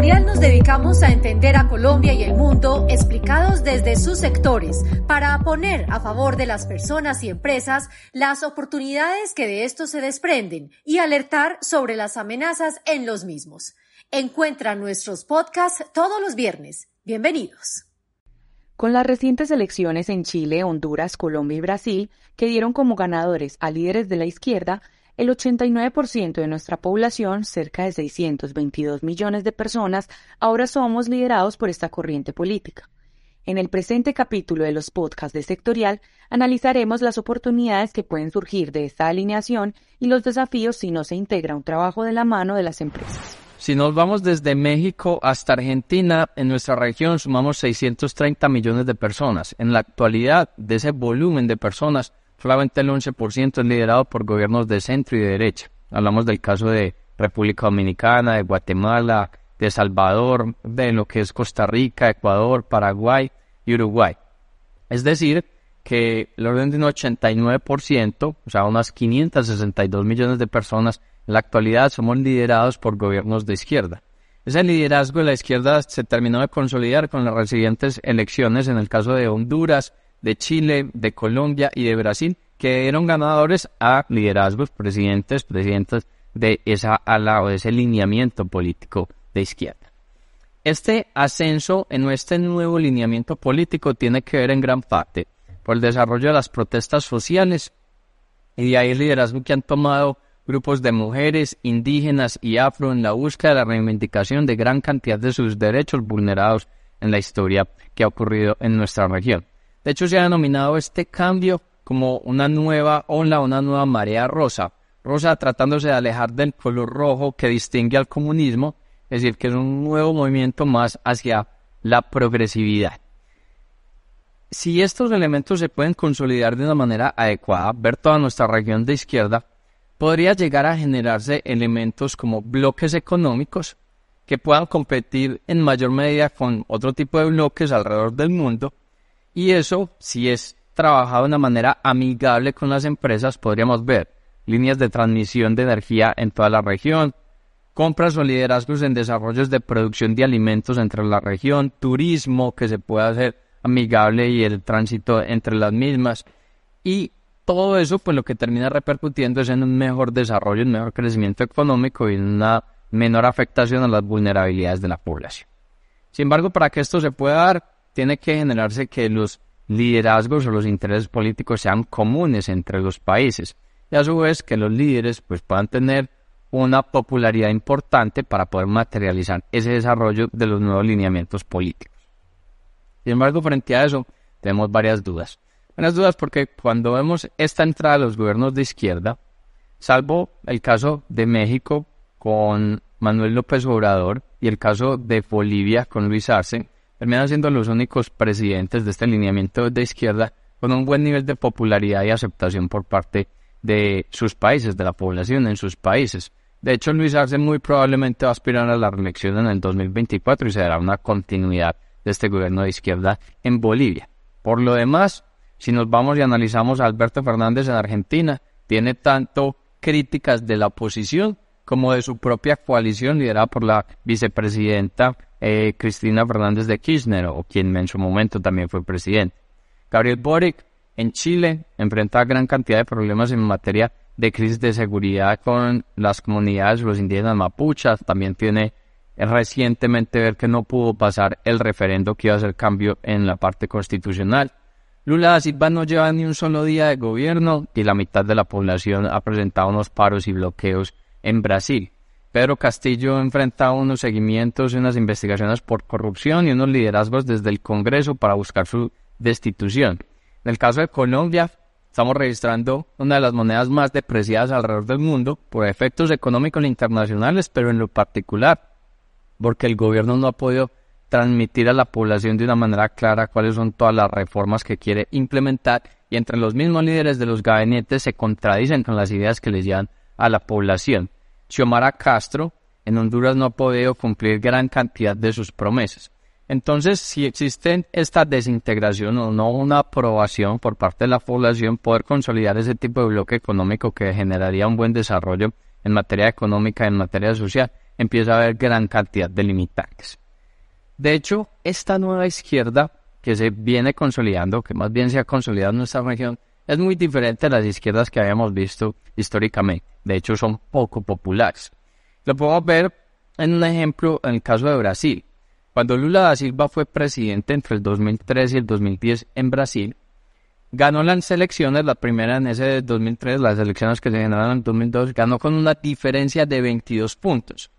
En Sectorial nos dedicamos a entender a Colombia y el mundo explicados desde sus sectores para poner a favor de las personas y empresas las oportunidades que de estos se desprenden y alertar sobre las amenazas en los mismos. Encuentra nuestros podcasts todos los viernes. Bienvenidos. Con las recientes elecciones en Chile, Honduras, Colombia y Brasil, que dieron como ganadores a líderes de la izquierda, el 89% de nuestra población, cerca de 622 millones de personas, ahora somos liderados por esta corriente política. En el presente capítulo de los podcasts de Sectorial analizaremos las oportunidades que pueden surgir de esta alineación y los desafíos si no se integra un trabajo de la mano de las empresas. Si nos vamos desde México hasta Argentina, en nuestra región sumamos 630 millones de personas. En la actualidad, de ese volumen de personas, solamente el 11% es liderado por gobiernos de centro y de derecha. Hablamos del caso de República Dominicana, de Guatemala, de Salvador, de lo que es Costa Rica, Ecuador, Paraguay y Uruguay. Es decir, que el orden de un 89%, o sea, unas 562 millones de personas, en la actualidad somos liderados por gobiernos de izquierda. Ese liderazgo de la izquierda se terminó de consolidar con las recientes elecciones en el caso de Honduras, de Chile, de Colombia y de Brasil, que dieron ganadores a liderazgos, presidentes, presidentes de esa ala o de ese lineamiento político de izquierda. Este ascenso en este nuevo lineamiento político tiene que ver en gran parte por el desarrollo de las protestas sociales y de ahí el liderazgo que han tomado grupos de mujeres, indígenas y afro en la búsqueda de la reivindicación de gran cantidad de sus derechos vulnerados en la historia que ha ocurrido en nuestra región. De hecho, se ha denominado este cambio como una nueva ola, una nueva marea rosa. Rosa tratándose de alejar del color rojo que distingue al comunismo, es decir, que es un nuevo movimiento más hacia la progresividad. Si estos elementos se pueden consolidar de una manera adecuada, ver toda nuestra región de izquierda, podría llegar a generarse elementos como bloques económicos que puedan competir en mayor medida con otro tipo de bloques alrededor del mundo y eso, si es trabajado de una manera amigable con las empresas, podríamos ver líneas de transmisión de energía en toda la región, compras o liderazgos en desarrollos de producción de alimentos entre la región, turismo que se pueda hacer amigable y el tránsito entre las mismas y todo eso pues lo que termina repercutiendo es en un mejor desarrollo, un mejor crecimiento económico y una menor afectación a las vulnerabilidades de la población. Sin embargo, para que esto se pueda dar, tiene que generarse que los liderazgos o los intereses políticos sean comunes entre los países y a su vez que los líderes pues puedan tener una popularidad importante para poder materializar ese desarrollo de los nuevos lineamientos políticos. Sin embargo, frente a eso, tenemos varias dudas. Varias dudas porque cuando vemos esta entrada de los gobiernos de izquierda, salvo el caso de México con Manuel López Obrador y el caso de Bolivia con Luis Arce, terminan siendo los únicos presidentes de este lineamiento de izquierda con un buen nivel de popularidad y aceptación por parte de sus países, de la población en sus países. De hecho, Luis Arce muy probablemente va a aspirar a la reelección en el 2024 y se dará una continuidad de este gobierno de izquierda en Bolivia. Por lo demás, si nos vamos y analizamos a Alberto Fernández en Argentina, tiene tanto críticas de la oposición como de su propia coalición liderada por la vicepresidenta eh, Cristina Fernández de Kirchner, o quien en su momento también fue presidente. Gabriel Boric en Chile enfrenta gran cantidad de problemas en materia de crisis de seguridad con las comunidades, los indígenas mapuchas, también tiene recientemente ver que no pudo pasar el referendo que iba a hacer cambio en la parte constitucional. Lula da Silva no lleva ni un solo día de gobierno y la mitad de la población ha presentado unos paros y bloqueos en Brasil. Pedro Castillo enfrenta unos seguimientos y unas investigaciones por corrupción y unos liderazgos desde el Congreso para buscar su destitución. En el caso de Colombia, Estamos registrando una de las monedas más depreciadas alrededor del mundo por efectos económicos internacionales, pero en lo particular porque el gobierno no ha podido transmitir a la población de una manera clara cuáles son todas las reformas que quiere implementar y entre los mismos líderes de los gabinetes se contradicen con las ideas que les llevan a la población. Xiomara Castro en Honduras no ha podido cumplir gran cantidad de sus promesas. Entonces, si existe esta desintegración o no una aprobación por parte de la población, poder consolidar ese tipo de bloque económico que generaría un buen desarrollo en materia económica en materia social, empieza a haber gran cantidad de limitantes. De hecho, esta nueva izquierda que se viene consolidando, que más bien se ha consolidado en nuestra región, es muy diferente a las izquierdas que habíamos visto históricamente. De hecho, son poco populares. Lo podemos ver en un ejemplo en el caso de Brasil. Cuando Lula da Silva fue presidente entre el 2003 y el 2010 en Brasil, ganó las elecciones, la primera en ese 2003, las elecciones que se generaron en el 2002, ganó con una diferencia de 22 puntos.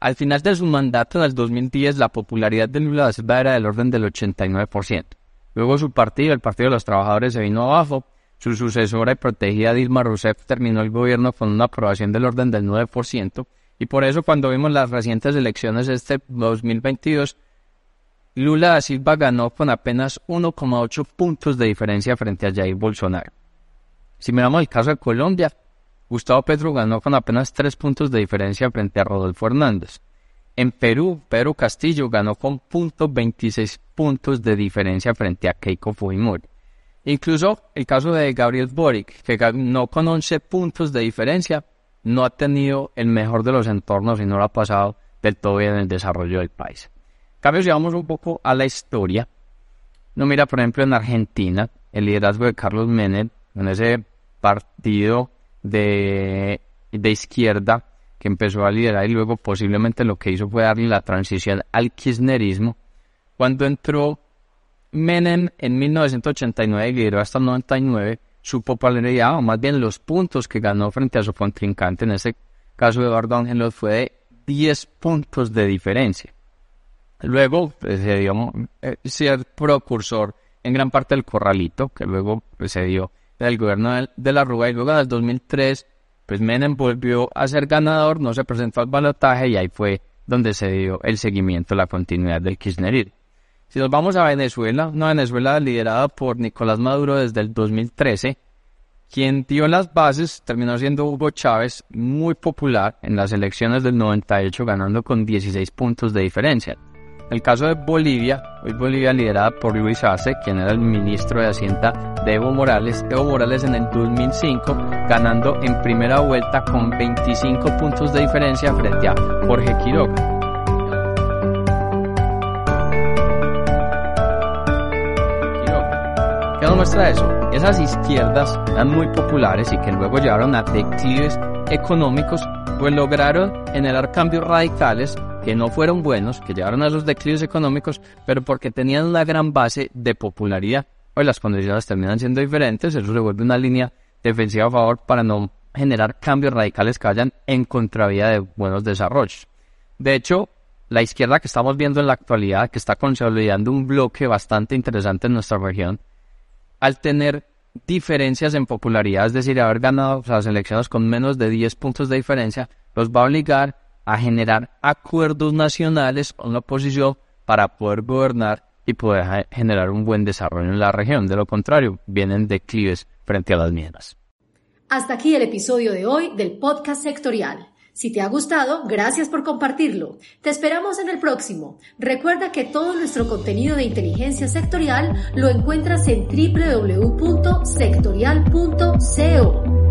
Al final de su mandato en el 2010, la popularidad de Lula da Silva era del orden del 89%. Luego su partido, el Partido de los Trabajadores, se vino abajo. Su sucesora y protegida Dilma Rousseff terminó el gobierno con una aprobación del orden del 9%. Y por eso cuando vimos las recientes elecciones este 2022, Lula da Silva ganó con apenas 1,8 puntos de diferencia frente a Jair Bolsonaro. Si miramos el caso de Colombia, Gustavo Petro ganó con apenas 3 puntos de diferencia frente a Rodolfo Hernández. En Perú, Pedro Castillo ganó con .26 puntos de diferencia frente a Keiko Fujimori. Incluso el caso de Gabriel Boric, que ganó con 11 puntos de diferencia no ha tenido el mejor de los entornos y no lo ha pasado del todo bien en el desarrollo del país. En cambio, si vamos un poco a la historia, no mira, por ejemplo, en Argentina, el liderazgo de Carlos Menem, en ese partido de, de izquierda que empezó a liderar y luego posiblemente lo que hizo fue darle la transición al kirchnerismo. Cuando entró Menem en 1989 y lideró hasta el 99, su popularidad, o más bien los puntos que ganó frente a su contrincante, en ese caso Eduardo Ángelos, fue de 10 puntos de diferencia. Luego pues, se dio eh, ser procursor en gran parte del corralito, que luego pues, se del gobierno de, la Rúa, y luego en el 2003, pues Menem volvió a ser ganador, no se presentó al balotaje y ahí fue donde se dio el seguimiento, la continuidad del kirchnerismo. Si nos vamos a Venezuela, una Venezuela liderada por Nicolás Maduro desde el 2013, quien dio las bases terminó siendo Hugo Chávez, muy popular en las elecciones del 98, ganando con 16 puntos de diferencia. El caso de Bolivia, hoy Bolivia liderada por Luis Arce, quien era el ministro de Hacienda de Evo Morales, Evo Morales en el 2005, ganando en primera vuelta con 25 puntos de diferencia frente a Jorge Quiroga. Muestra eso? Esas izquierdas eran muy populares y que luego llevaron a declives económicos, pues lograron generar cambios radicales que no fueron buenos, que llevaron a esos declives económicos, pero porque tenían una gran base de popularidad. Hoy las condiciones terminan siendo diferentes, eso se vuelve una línea defensiva a favor para no generar cambios radicales que vayan en contravía de buenos desarrollos. De hecho, la izquierda que estamos viendo en la actualidad, que está consolidando un bloque bastante interesante en nuestra región, al tener diferencias en popularidad, es decir, haber ganado las elecciones con menos de 10 puntos de diferencia, los va a obligar a generar acuerdos nacionales con la oposición para poder gobernar y poder generar un buen desarrollo en la región. De lo contrario, vienen declives frente a las minas. Hasta aquí el episodio de hoy del podcast sectorial. Si te ha gustado, gracias por compartirlo. Te esperamos en el próximo. Recuerda que todo nuestro contenido de inteligencia sectorial lo encuentras en www.sectorial.co.